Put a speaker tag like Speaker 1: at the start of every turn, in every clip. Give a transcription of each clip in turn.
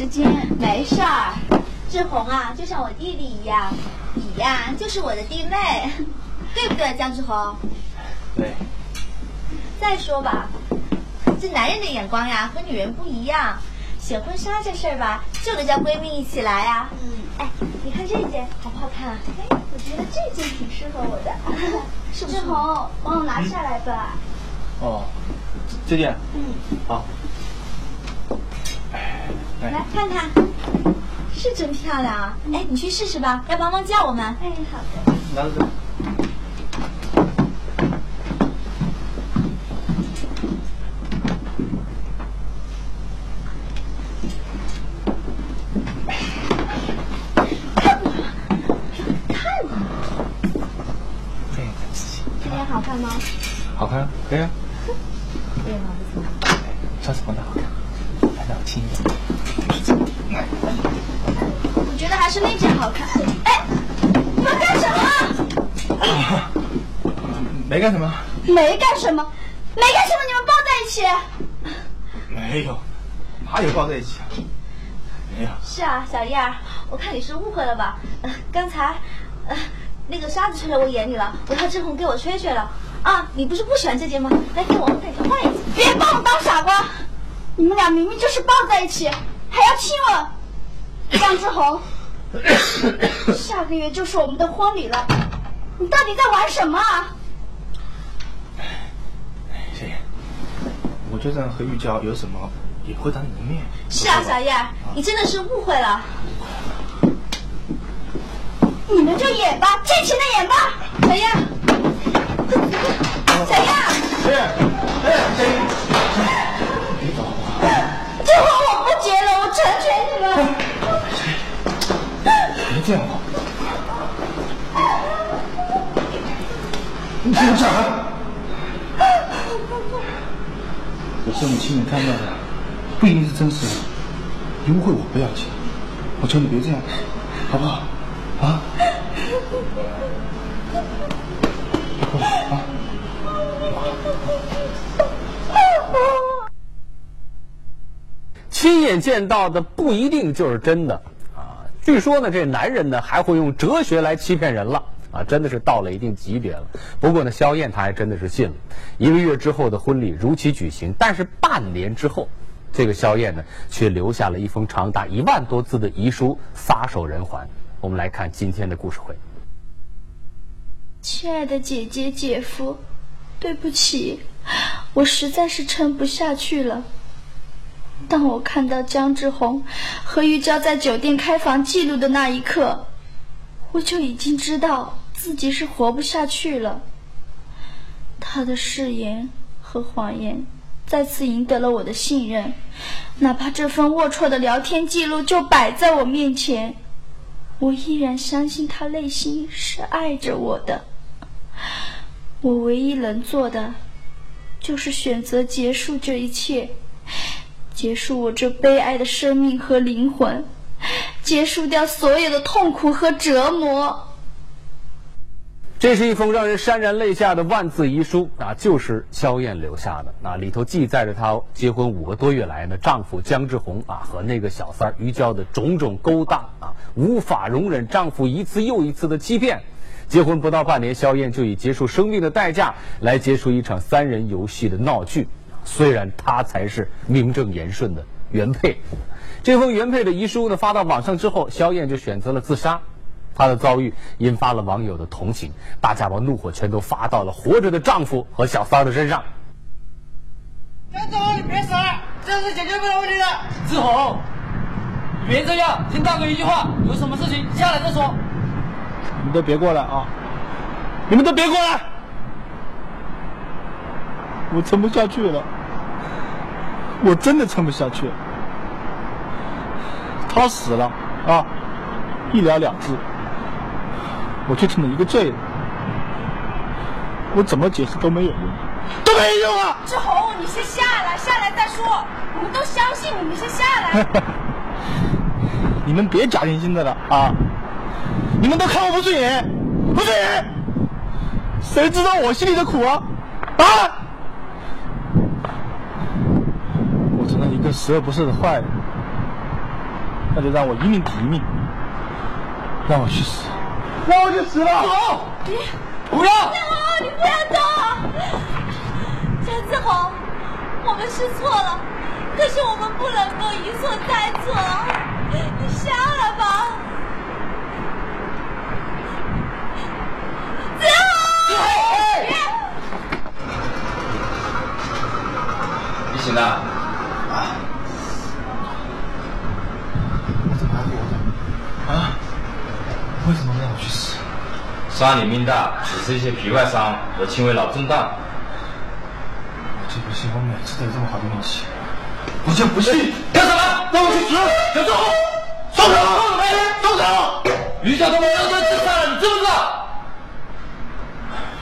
Speaker 1: 的时间。
Speaker 2: 没事儿，志红啊，就像我弟弟一样，你呀就是我的弟妹，对不对，江志红？
Speaker 3: 对。
Speaker 2: 再说吧，这男人的眼光呀和女人不一样，选婚纱这事儿吧，就得叫闺蜜一起来呀。嗯。哎，你看这件好不好看啊？哎，我觉得这件挺适合我的。志红，帮我拿下来吧。
Speaker 3: 哦，这件。
Speaker 2: 嗯。
Speaker 3: 好。
Speaker 2: 来看看，是真漂亮啊！哎，你去试试吧，要帮忙叫我们。哎，好的。
Speaker 3: 拿着这。
Speaker 2: 看我，看我。
Speaker 3: 这个仔
Speaker 2: 这件好看吗？
Speaker 3: 好看，可以啊。
Speaker 2: 可以吗？不错。
Speaker 3: 上次放的好看，来，让我亲一下。
Speaker 2: 我觉得还是那件好看。哎，你们干什么？
Speaker 3: 没干什么。
Speaker 2: 没干什么，没干什么，你们抱在一起。
Speaker 3: 没有，哪有抱在一起啊？没有。
Speaker 2: 是啊，小燕儿，我看你是误会了吧？呃，刚才，呃，那个沙子吹在我眼里了，我要志宏给我吹吹了。啊，你不是不喜欢这件吗？来，给我换一件，换一件。别把我当傻瓜！你们俩明明就是抱在一起，还要亲吻。张志宏，下个月就是我们的婚礼了，你到底在玩什么啊？
Speaker 3: 小燕，我就算和玉娇有什么，也不会当你的面。
Speaker 2: 是啊，小燕，你真的是误会了。你们就演吧，尽情的演吧，小燕。小燕。
Speaker 3: 小燕，哎，小燕，别走。
Speaker 2: 志宏，我不结了，我成全你们。
Speaker 3: 别这样嘛！你听我讲啊！有时候你亲眼看到的不一定是真实的，你误会我不要紧，我求你别这样，好不好？啊？啊！
Speaker 4: 亲眼见到的不一定就是真的啊！据说呢，这男人呢还会用哲学来欺骗人了啊！真的是到了一定级别了。不过呢，萧燕她还真的是信了。一个月之后的婚礼如期举行，但是半年之后，这个萧燕呢却留下了一封长达一万多字的遗书，撒手人寰。我们来看今天的故事会。
Speaker 1: 亲爱的姐姐、姐夫，对不起，我实在是撑不下去了。当我看到江志宏和玉娇在酒店开房记录的那一刻，我就已经知道自己是活不下去了。他的誓言和谎言再次赢得了我的信任，哪怕这份龌龊的聊天记录就摆在我面前，我依然相信他内心是爱着我的。我唯一能做的，就是选择结束这一切。结束我这悲哀的生命和灵魂，结束掉所有的痛苦和折磨。
Speaker 4: 这是一封让人潸然泪下的万字遗书啊，就是肖燕留下的啊，里头记载着她结婚五个多月来呢，丈夫江志宏啊和那个小三儿于娇的种种勾当啊，无法容忍丈夫一次又一次的欺骗。结婚不到半年，肖燕就以结束生命的代价来结束一场三人游戏的闹剧。虽然她才是名正言顺的原配，这封原配的遗书呢发到网上之后，肖燕就选择了自杀。她的遭遇引发了网友的同情，大家把怒火全都发到了活着的丈夫和小三儿的身上。
Speaker 5: 张志宏，你别死了，这是解决不了问题的。
Speaker 6: 志宏，你别这样，听大哥一句话，有什么事情下来再说。
Speaker 3: 你们都别过来啊！你们都别过来！我撑不下去了，我真的撑不下去了。他死了啊，一了了之，我却成了一个罪人。我怎么解释都没有用，都没用啊！
Speaker 2: 志宏，你先下来，下来再说。我们都相信你，你先下来。
Speaker 3: 你们别假惺惺的了啊！你们都看我不顺眼，不顺眼，谁知道我心里的苦啊？啊！我成了一个十恶不赦的坏人，那就让我一命抵一命，让我去死，让我就死了！
Speaker 6: 走！不要！
Speaker 2: 你不要动！江志宏，我们是错了，可是我们不能够一错再错。你瞎了吧？子宏！
Speaker 7: 你醒了？
Speaker 3: 你怎么还活着？啊？为什么让我去死？
Speaker 7: 伤你命大，只是一些皮外伤和轻微脑震荡。
Speaker 3: 我就不信我每次都有这么好的运气，我就不信！
Speaker 7: 干什么？
Speaker 3: 让我去死！
Speaker 7: 小周，
Speaker 3: 松手！松手！
Speaker 7: 于小东要要自杀了，你知不知道？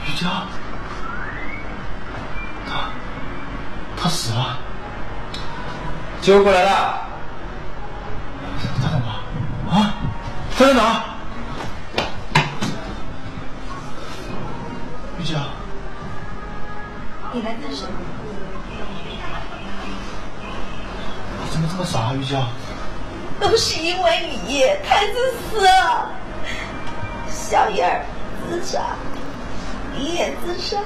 Speaker 3: 于娇，他他死了，
Speaker 7: 救过来了。
Speaker 3: 他在哪？啊？他在哪？于娇，
Speaker 2: 你来干什么？
Speaker 3: 你怎么这么傻啊，玉娇？
Speaker 2: 都是因为你，太自私了。小燕儿自杀，你也自杀，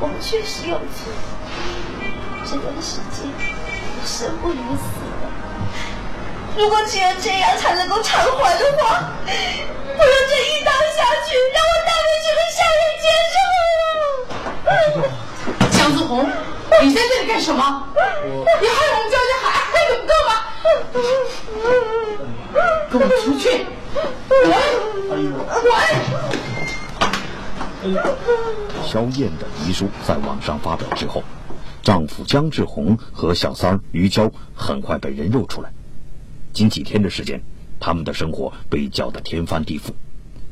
Speaker 2: 我们确实有错。这段时间生不如死的，如果只有这样才能够偿还的话，不如这一刀下去，让我接受。
Speaker 8: 江志红，你在这里干什么？你害我们江家还还有不够吗？给我出去！滚！滚！
Speaker 9: 肖燕的遗书在网上发表之后，丈夫江志宏和小三儿于娇很快被人肉出来。仅几天的时间，他们的生活被搅得天翻地覆，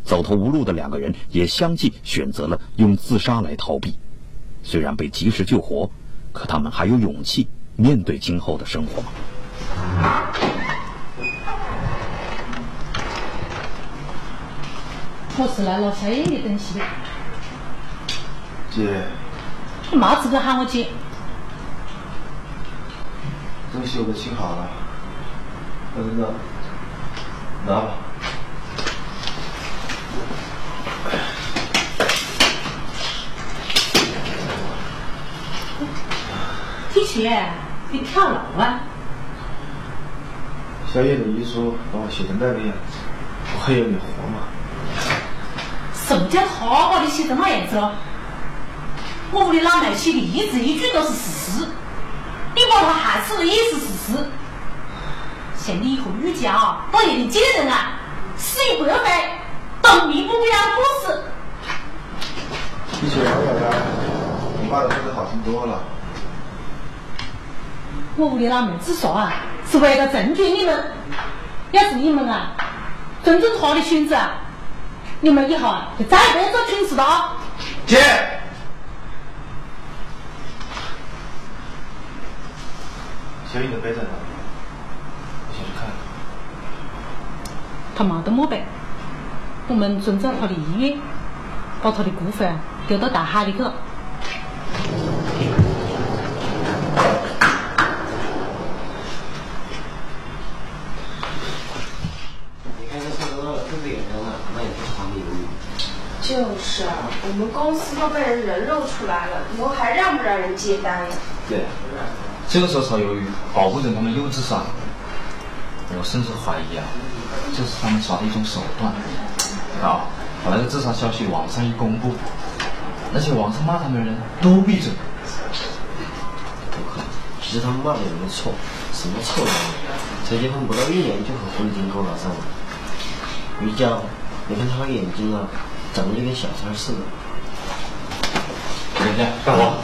Speaker 9: 走投无路的两个人也相继选择了用自杀来逃避。虽然被及时救活，可他们还有勇气面对今后的生活吗？
Speaker 8: 我是来拿宵夜的东西的，
Speaker 3: 姐，
Speaker 8: 你嘛资格喊我姐？
Speaker 3: 东西我都清好了，那那拿吧。
Speaker 8: 提前你跳楼啊？
Speaker 3: 小叶的遗书把我写成那个样子，我还有脸活吗？
Speaker 8: 什么叫他把你写成那样子了？我屋里老奶写的一字一句都是事实，你把他害死了也是事实。像你和雨娇都一定贱人啊，死一百回，都弥补不了过失。
Speaker 3: 一起聊聊呀，你爸的说的好听多了。
Speaker 8: 我屋里老妹子说啊，是为了成全你们。要是你们啊，尊重他的选择啊，你们以后啊就再也不要做蠢事了啊！
Speaker 3: 姐，小雨的背在哪里？我先去看看。
Speaker 8: 他嘛都没背，我们遵照他的意愿，把他的骨灰啊丢到大海里去了。
Speaker 10: 你看这上头那个特别人啊，那也不是黄米
Speaker 11: 就是啊，我们公司都被人人肉出来了，以后还让不让人接单呀？
Speaker 7: 对，这个时候炒鱿鱼，保不准他们又自杀。我甚至怀疑啊，这是他们耍的一种手段。好，把那个自杀消息网上一公布，那些网上骂他们的人都闭嘴。
Speaker 10: 不可能，其实他们骂的也没错，什么错都没有，才结婚不到一年就和狐狸精勾搭上了。于娇，你看他的眼睛啊，长得就跟小三似的。
Speaker 7: 等一下，干活。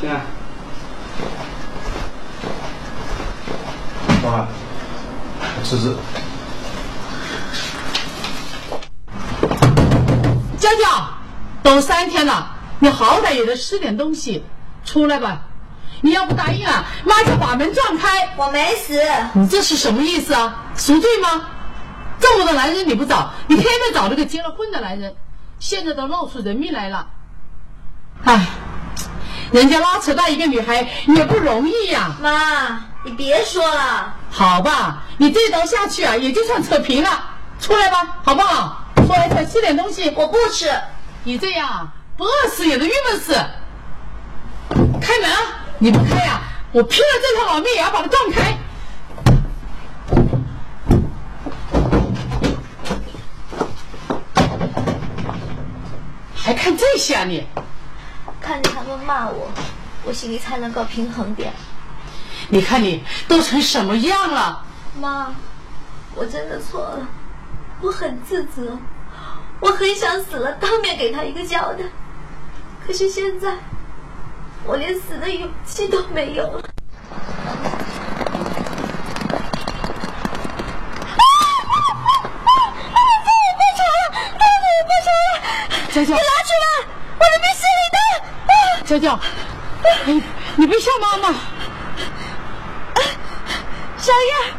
Speaker 6: 进来。
Speaker 3: 老板，辞职。
Speaker 8: 娇娇，都三天了，你好歹也得吃点东西，出来吧。你要不答应啊，妈就把门撞开。
Speaker 2: 我没死，
Speaker 8: 你这是什么意思啊？赎罪吗？这
Speaker 12: 这么多男人你不找，你偏偏找了个结了婚的男人，现在都闹出人命来了。唉，人家拉扯大一个女孩也不容易呀、
Speaker 2: 妈，你别说了，
Speaker 12: 好吧，你这刀下去啊，也就算扯平了。出来吧，好不好？出来再吃点东西。
Speaker 2: 我不吃。
Speaker 12: 你这样不饿死也能郁闷死。开门啊！你不开呀、我拼了这条老命也要把它撞开。还看这些啊你？
Speaker 2: 看着他们骂我，我心里才能够平衡点。
Speaker 12: 你看你都成什么样了？
Speaker 2: 妈，我真的错了，我很自责，我很想死了当面给他一个交代，可是现在我连死的勇气都没有了。
Speaker 12: 娇娇，
Speaker 2: 你拿出来，我的冰淇淋呢？
Speaker 12: 娇娇，你你别吓妈妈。
Speaker 2: 小燕，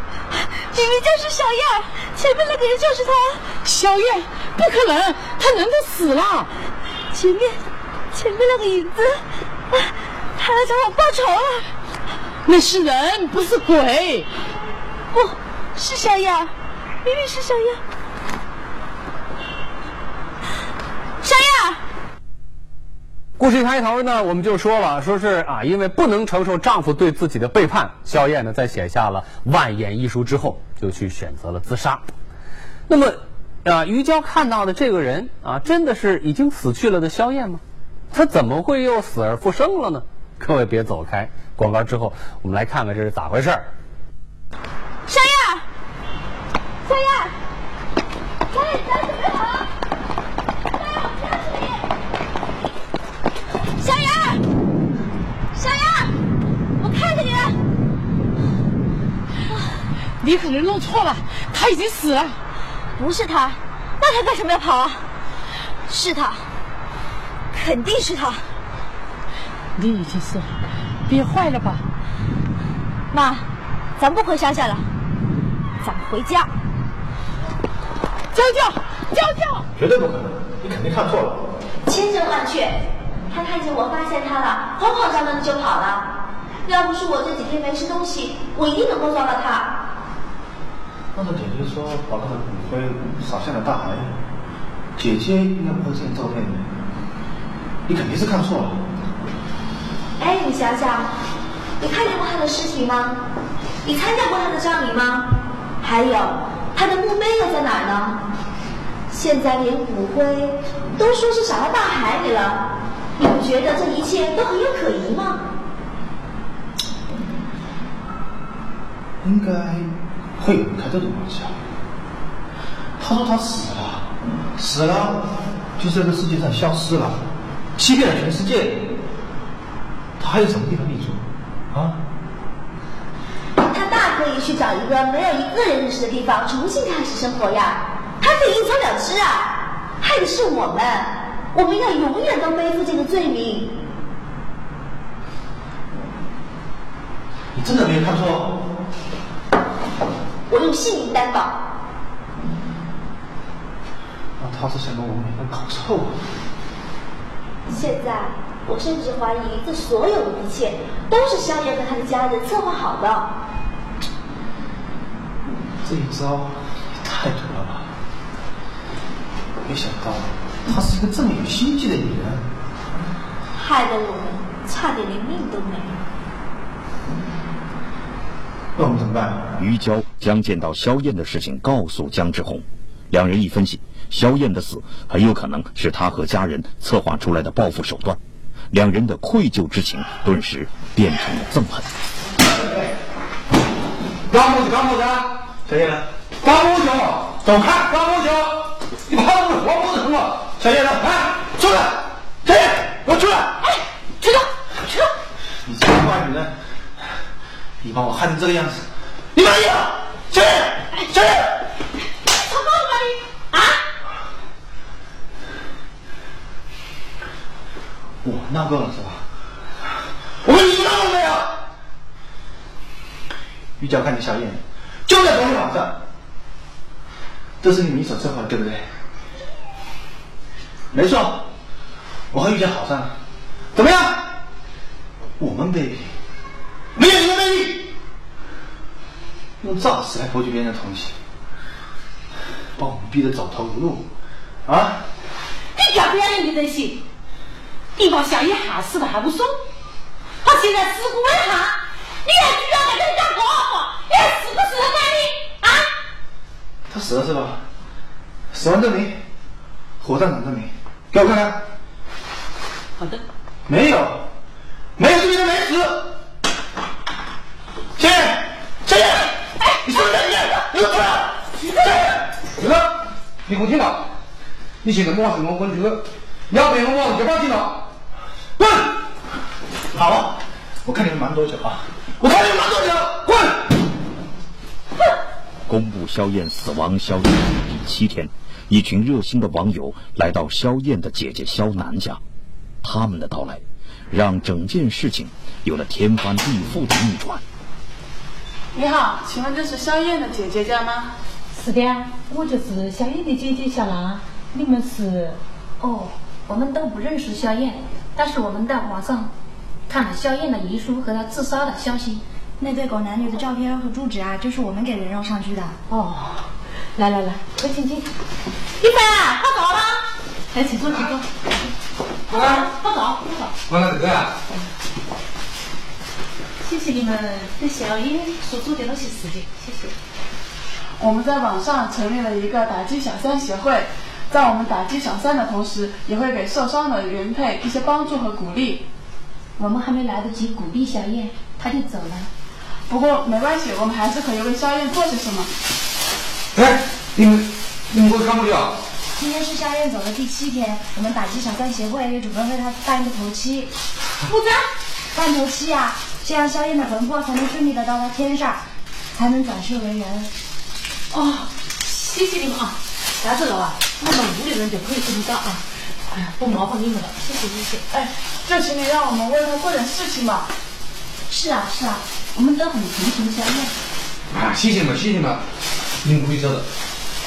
Speaker 2: 明明就是小燕，前面那个人就是他。
Speaker 12: 小燕，不可能，他人都死了。
Speaker 2: 前面，前面那个影子，啊他来找我报仇了。
Speaker 12: 那是人，不是鬼。
Speaker 2: 不是小燕，明明是小燕。小燕，
Speaker 4: 故事一开头呢，我们就说了，说是啊，因为不能承受丈夫对自己的背叛，萧燕呢在写下了万言一书之后，就去选择了自杀。那么，啊，于娇看到的这个人啊，真的是已经死去了的萧燕吗？她怎么会又死而复生了呢？各位别走开，广告之后我们来看看这是咋回事儿。
Speaker 2: 小燕，小燕，小燕，你要准备好了。小燕，小燕，我看见你了。
Speaker 12: 你可能弄错了，他已经死了。
Speaker 2: 不是他，那他干什么要跑啊？是他，肯定是他。
Speaker 12: 你已经死了，憋坏了吧？
Speaker 2: 妈，咱不回乡下了，咱们回家。
Speaker 12: 娇娇，娇娇，
Speaker 3: 绝对不可能，你肯定看错了。
Speaker 2: 千真万确，他看见我发现他了，慌慌张张的就跑了。要不是我这几天没吃东西，我一定能够抓到他。
Speaker 3: 那他姐姐说，把他的骨灰撒向了大海，姐姐应该不会这样照骗你。你肯定是看错了。
Speaker 2: 哎，你想想，你看见过他的尸体吗？你参加过他的葬礼吗？还有，他的墓碑又在哪儿呢？现在连骨灰都说是撒到大海里了，你不觉得这一切都很有可疑吗？
Speaker 3: 应该会有人开这种玩笑。他说他死了，死了就在这个世界上消失了，欺骗了全世界。他还有什么地方立足啊？
Speaker 2: 他大可以去找一个没有一个人认识的地方重新开始生活呀，他可以一走了之啊，害的是我们，我们要永远都背负这个罪名。
Speaker 3: 你真的没有看错？
Speaker 2: 我用性命担保。
Speaker 3: 那他是想把我们两个搞臭啊？
Speaker 2: 现在我甚至怀疑，这所有的一切都是萧炎和他的家人策划好的。
Speaker 3: 这一招也太毒了吧！没想到她是一个这么有心计的女人。
Speaker 2: 害得我们差点连命都没了。
Speaker 3: 那我们怎么办？
Speaker 9: 于娇将见到萧燕的事情告诉江志红，两人一分析，肖燕的死很有可能是他和家人策划出来的报复手段，两人的愧疚之情顿时变成了憎恨。
Speaker 3: 干不干不干？小叶呢？干不行，走开！干不行，你怕我活不成了？小燕子？哎，出来！小叶，给我出来！
Speaker 2: 哎，去了，去了！
Speaker 3: 你这个坏女人，你把我害成这个样子，你满意了？小燕，小燕，小叶，
Speaker 2: 他够了吧你？啊？
Speaker 3: 我闹够了是吧？我问你那个没有？玉娇看见小燕，就在昨天晚上，这是你们一手策划的，对不对？没错，我和玉娇好上了，怎么样？我们卑鄙没有你们卑鄙用诈死来博取别人的同情，把我们逼得走投无路，啊！
Speaker 8: 你不要不要脸的东西！你把小叶害死了还不算，他现在事故未判，你还居然还跟人家搞话，你还适不适合干你啊？
Speaker 3: 他死了是吧？死亡证明，火葬场证明，给我看看。
Speaker 8: 好的。
Speaker 3: 没有，没有证明他没死。谢谢，谢谢。哎，你是不是在里面？你给我出来！谢谢。
Speaker 13: 是的，你给我听着，你现在马上给我滚出去，要不然我就报警了。
Speaker 3: 滚！好，我看你们瞒多久啊？我看你们瞒多久？滚！
Speaker 9: 公布肖燕死亡消息第七天，一群热心的网友来到肖燕的姐姐肖楠家，他们的到来，让整件事情有了天翻地覆的逆转。
Speaker 11: 你好，请问这是肖燕的姐姐家吗？
Speaker 8: 是的，我就是肖燕的姐姐小兰。你们是？
Speaker 2: 哦，我们都不认识肖燕，但是我们在网上看了肖燕的遗书和她自杀的消息。
Speaker 14: 那对狗男女的照片和住址啊，就是我们给人肉上去的。
Speaker 8: 哦，来来来，快请进。一
Speaker 2: 凡，快走了。
Speaker 8: 来，请坐，请坐。
Speaker 13: 快走，
Speaker 8: 快走，快走。
Speaker 13: 完了这个啊。
Speaker 8: 谢谢你们对小燕所做的那些事情，谢谢。
Speaker 11: 我们在网上成立了一个打击小三协会，在我们打击小三的同时，也会给受伤的原配一些帮助和鼓励。
Speaker 2: 我们还没来得及鼓励小燕，她就走了。
Speaker 11: 不过没关系，我们还是可以为肖燕做些什么。
Speaker 13: 哎，你们你们给我干不了。
Speaker 14: 今天是肖燕走的第七天，我们打击小三协会也准备为她办一个头七。
Speaker 8: 不干，
Speaker 14: 办头七呀，这样肖燕的魂魄才能顺利的到达天上，才能转世为人。
Speaker 8: 哦，谢谢你们啊！这样子了啊，我们屋里人就可以听到啊。哎呀，不麻烦你们了，谢谢谢谢。
Speaker 11: 哎，就请你让我们为他做点事情吧。
Speaker 2: 是啊是啊，我们都很同情肖燕。
Speaker 13: 啊，谢谢你们，谢谢你们，你们可以走了。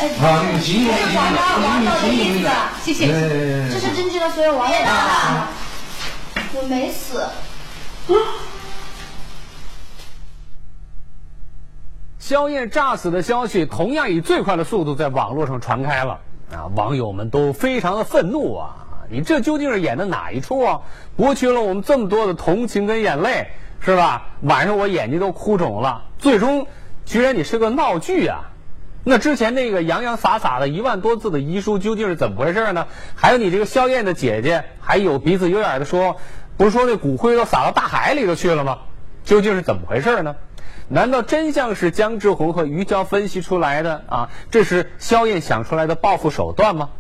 Speaker 14: 哎，
Speaker 13: 啊，你们辛苦了，辛苦了，
Speaker 14: 王导的
Speaker 13: 辛苦
Speaker 14: 意思，
Speaker 8: 谢谢。
Speaker 14: 这是征集了所有网友
Speaker 1: 我没死。
Speaker 4: 肖燕诈死的消息同样以最快的速度在网络上传开了啊！网友们都非常的愤怒啊！你这究竟是演的哪一出啊？博取了我们这么多的同情跟眼泪，是吧？晚上我眼睛都哭肿了，最终居然你是个闹剧啊！那之前那个洋洋洒洒的一万多字的遗书究竟是怎么回事呢？还有你这个肖艳的姐姐还有鼻子有眼的说，不是说那骨灰都撒到大海里头去了吗？究竟是怎么回事呢？难道真相是江志宏和于娇分析出来的啊？这是肖燕想出来的报复手段吗？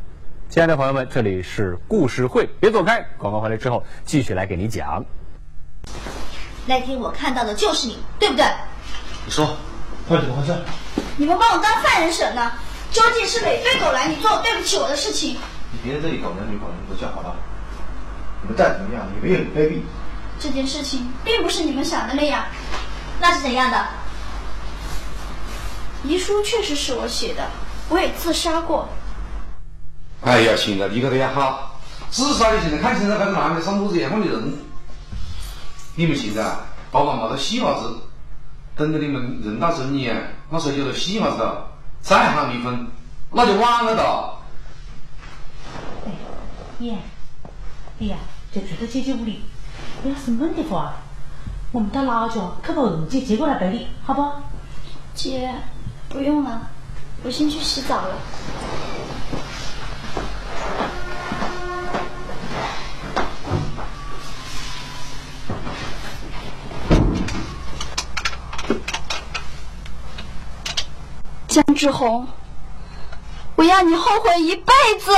Speaker 4: 亲爱的朋友们，这里是故事会，别走开，广告回来之后继续来给你讲。
Speaker 2: 那天我看到的就是你，对不对？
Speaker 3: 你说，到底怎么回事？
Speaker 1: 你们把我当犯人审呢？究竟是哪对狗男女做了对不起我的事情？
Speaker 3: 你别在这里搞男女搞男女不叫好了。你们再怎么样，也没有你卑鄙。
Speaker 1: 这件事情并不是你们想的那样。
Speaker 2: 那是怎样的？
Speaker 1: 遗书确实是我写的，我也自杀过。
Speaker 13: 哎呀，行了，你个的也好，自杀的现在看起来还是男的上肚子一样的人。你们现在把王冒到戏麻子，等着你们人到中年，那时候有了细伢子了，再喊离婚，那就晚了的。
Speaker 8: 哎，你，你呀，就住在姐姐屋里，要是闷的话，我们到老家去把二姐接过来陪你，好不？
Speaker 1: 姐，不用了，我先去洗澡了。江志红，我要你后悔一辈子。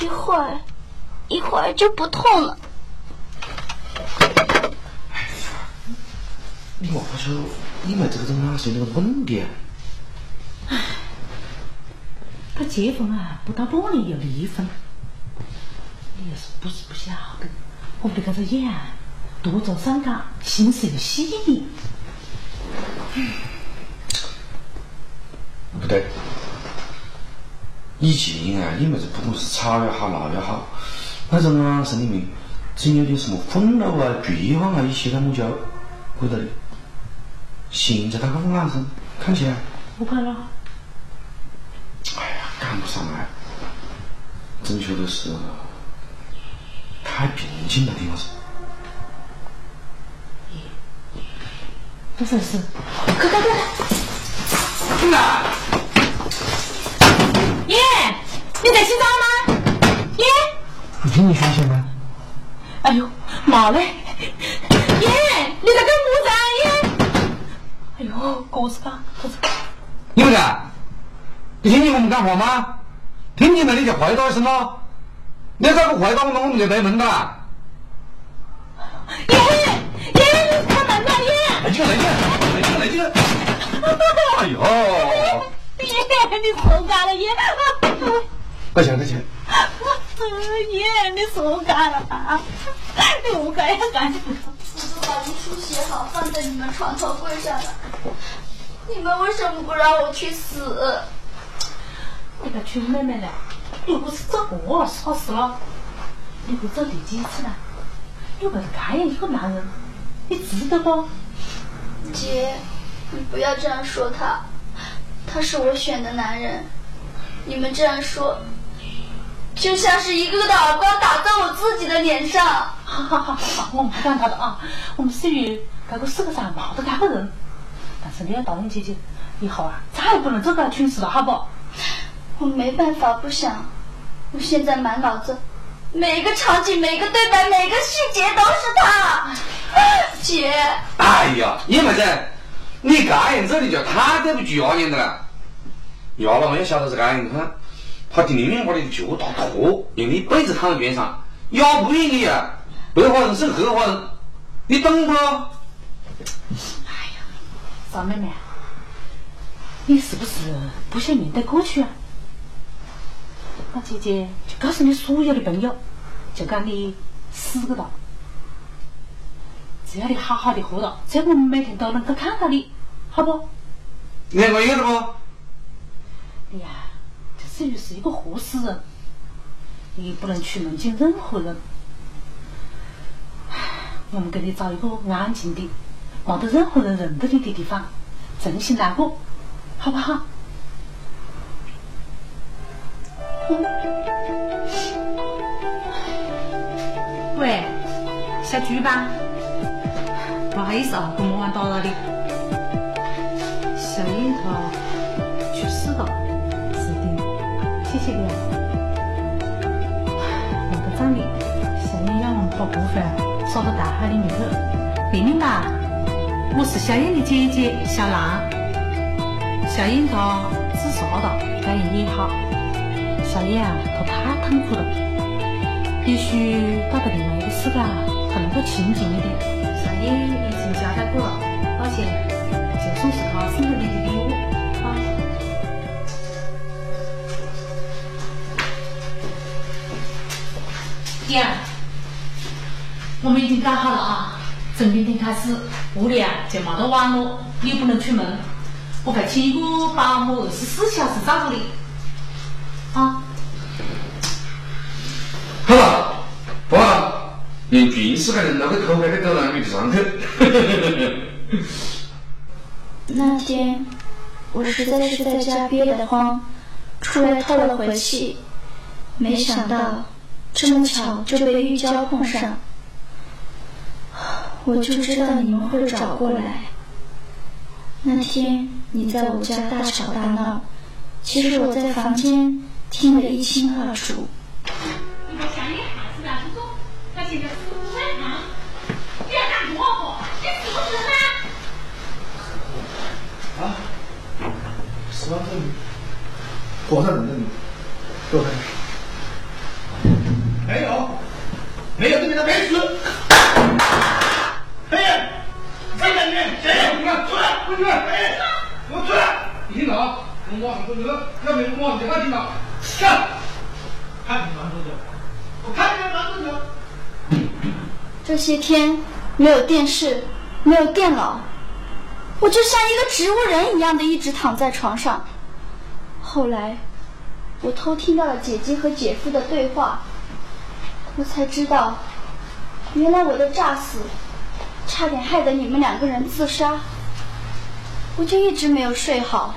Speaker 1: 一会儿，一会儿就不痛了。
Speaker 13: 你莫不说你们这个人哪是那个稳的？
Speaker 8: 唉，他结婚啊，不到半年就离婚。你要是不是不晓得，我们这个演多愁善感，心思又细腻。
Speaker 13: 不对，以前啊，你们这不管是吵也好，闹也好，那种啊神里面总有点什么愤怒啊、绝望啊一些，他们就要回到的。现在他那个眼神看起来，
Speaker 8: 不可能。
Speaker 13: 哎呀，赶不上来，准确的是太平静了，地方是。
Speaker 8: 不是是，
Speaker 2: 快快快！
Speaker 13: 进来。
Speaker 8: 耶，你在洗澡吗？耶。
Speaker 3: 不听你宣泄吗？
Speaker 8: 哎呦，妈嘞！爷，你在干么子啊？爷！哎呦，哥子吧，哥子。
Speaker 13: 你们看，你听见我们讲话吗？听见了你就回答一声咯。你再不回答我们，我们就对门的。
Speaker 8: 爷，爷，你开门呐！爷！
Speaker 13: 来劲来劲来劲来劲！哎呦！
Speaker 8: 爷，你受干了爷！
Speaker 3: 快起来，快起来！
Speaker 8: 耶，你受干了啊！你我干呀干！
Speaker 1: 我都把遗书写好，放在你们床头柜上了。你们为什么不让我去死？
Speaker 8: 你个穷妹妹了，又不是这个是好事了，你会走第几次呢？有个这样一个男人，你知道不？
Speaker 1: 姐，你不要这样说他，他是我选的男人。你们这样说，就像是一个个的耳光打在我自己的脸上。
Speaker 8: 好好好好，我们不管他的啊，我们至于这个世界上没得这个人，但是你要答应姐姐，以后啊再也不能做这个蠢事了，好不？
Speaker 1: 我没办法不想，我现在满脑子，每个场景、每个对白、每个细节都是他。姐，
Speaker 13: 哎呀，你妹子，你这样子你就太对不起丫娘的了。丫老妹也晓得是这样，你看，他听明明把你脚打脱，让你一辈子躺在边上，要不愿意啊，白花人生黑花人，你懂不？
Speaker 8: 哎呀，赵妹妹，你是不是不想面对过去啊？那姐姐就告诉你所有的朋友，就讲你死个了。只要你好好的活着，只要我们每天都能够看到你，好不？
Speaker 13: 两个月了不？
Speaker 8: 你呀，就属于是一个活死人，你不能去梦见任何人。我们给你找一个安静的、没得任何人认得你的地方，重新来过，好不好？喂，小菊吧，不好意思啊，这么晚打扰你。小樱桃去世了，谢谢你啊。那个葬礼，小燕让我们把骨灰撒到大海里面去。玲玲吧，我是小燕的姐姐小兰。小燕她自杀了，感言也好。小燕啊，她太痛苦了，也许到了另外一个世界，她能够清静一点。小燕已经交代过了，而且就算是她送给你的，燕儿，我们已经搞好了啊，从明天开始屋里啊就没得网络，你也不能出门，我会请一个保姆二十四小时照顾你，啊。
Speaker 13: 好了，不了，连全世界人都会偷拍的狗到你的上去。
Speaker 1: 那天我实在是在家憋得慌，出来透了回气，没想到这么巧就被玉娇碰上。我就知道你们会找过来。那天你在我家大吵大闹，其实我在房间听得一清二楚。
Speaker 8: 你把香烟还是拿去做，他现在是不在忙，你要干活不？你是不是呢？
Speaker 3: 啊，死亡证明，火上人证明，给我看看。没有，没有证明他没死。黑人，在哪里？谁？你看，出来，滚出来！哎，给我出来！你听到啊？我马上说你了，要没我马上就他听到。看，看你玩多久？我看你玩多久？
Speaker 1: 这些天没有电视，没有电脑，我就像一个植物人一样的一直躺在床上。后来，我偷听到了姐姐和姐夫的对话，我才知道，原来我的诈死，差点害得你们两个人自杀。我就一直没有睡好。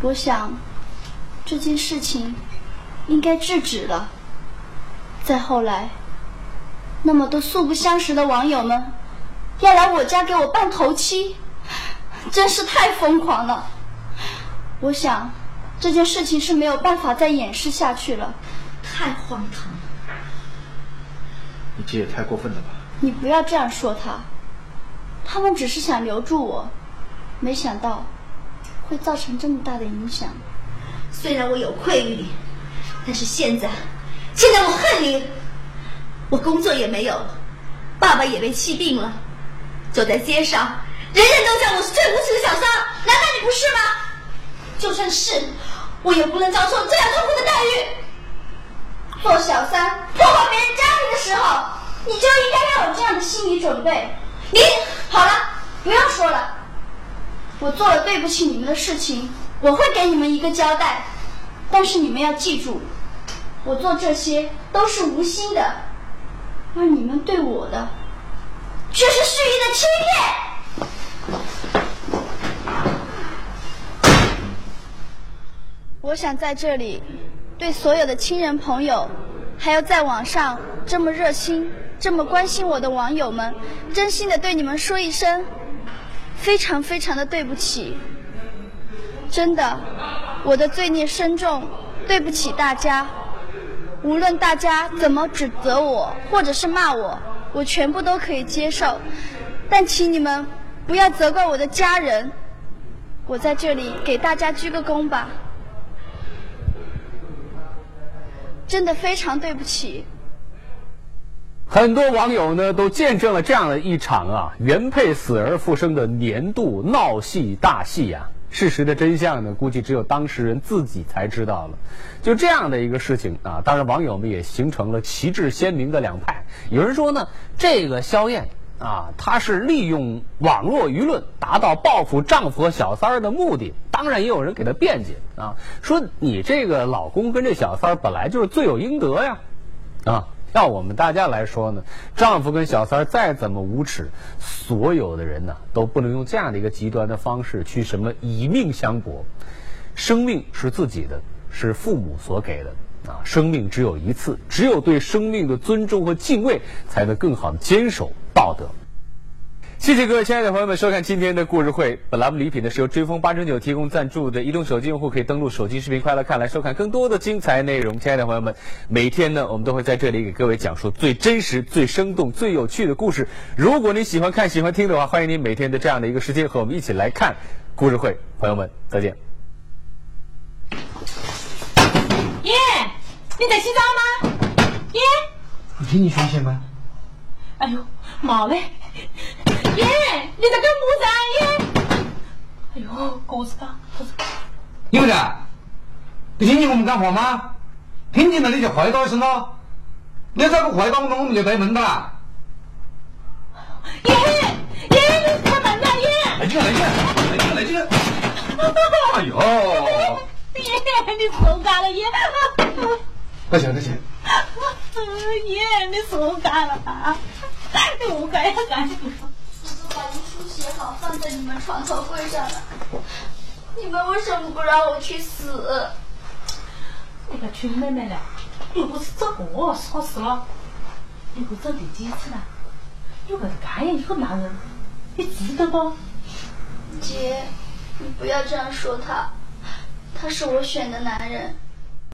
Speaker 1: 我想，这件事情应该制止了。再后来，那么多素不相识的网友们要来我家给我办头七，真是太疯狂了。我想，这件事情是没有办法再掩饰下去了，
Speaker 2: 太荒唐。
Speaker 3: 你这也太过分了吧？
Speaker 1: 你不要这样说他，他们只是想留住我，没想到会造成这么大的影响。
Speaker 2: 虽然我有愧于你，但是现在，现在我恨你。我工作也没有了，爸爸也被气病了，走在街上，人人都叫我是最无耻的小三，难道你不是吗？就算是，我也不能遭受这样痛苦的待遇。
Speaker 1: 做小三破坏别人家庭的时候，你就应该要有这样的心理准备。你好了，不要说了。我做了对不起你们的事情，我会给你们一个交代。但是你们要记住，我做这些都是无心的，而你们对我的却是蓄意的欺骗。我想在这里，对所有的亲人朋友，还有在网上这么热心、这么关心我的网友们，真心的对你们说一声，非常非常的对不起。真的，我的罪孽深重，对不起大家。无论大家怎么指责我，或者是骂我，我全部都可以接受。但请你们不要责怪我的家人。我在这里给大家鞠个躬吧。真的非常对不起。
Speaker 4: 很多网友呢都见证了这样的一场啊原配死而复生的年度闹戏大戏呀、事实的真相呢，估计只有当事人自己才知道了。就这样的一个事情啊，当然网友们也形成了旗帜鲜明的两派。有人说呢，这个肖艳啊，她是利用网络舆论达到报复丈夫和小三儿的目的。当然，也有人给她辩解啊，说你这个老公跟这小三儿本来就是罪有应得呀，啊。要我们大家来说呢，丈夫跟小三儿再怎么无耻，所有的人呢都不能用这样的一个极端的方式去什么以命相搏。生命是自己的，是父母所给的啊，生命只有一次，只有对生命的尊重和敬畏，才能更好的坚守道德。谢谢各位亲爱的朋友们收看今天的故事会。本栏目礼品呢是由追风八九九提供赞助的，移动手机用户可以登录手机视频快乐看来收看更多的精彩内容。亲爱的朋友们，每天呢我们都会在这里给各位讲述最真实、最生动、最有趣的故事。如果你喜欢看、喜欢听的话，欢迎您每天的这样的一个时间和我们一起来看故事会。朋友们，再见。
Speaker 8: 爷，你在洗澡吗？爷，
Speaker 3: 你听你宣泄吗？
Speaker 8: 哎呦，妈嘞！爷，你在干么子啊？爷，哎呦，狗子干，狗子干。
Speaker 13: 你们的，你听见我们讲话吗？听见了你就回答一声咯！你要再不回答我们，我们就带门的啦！
Speaker 8: 爷，爷，你开门呐，耶！
Speaker 13: 来劲了，来劲了，来劲，来劲了！哎呦！
Speaker 8: 爷，你手干了，爷！
Speaker 13: 快起来，快起来！
Speaker 8: 爷，你手干了啊！我干呀干！
Speaker 1: 我都把遗书写好，放在你们床头柜上了。你们为什么不让我去死？
Speaker 8: 那个亲妹妹了，又不是找我，说事了？你会找第几次了？有个这样一个男人，你值得不？
Speaker 1: 姐，你不要这样说他，他是我选的男人。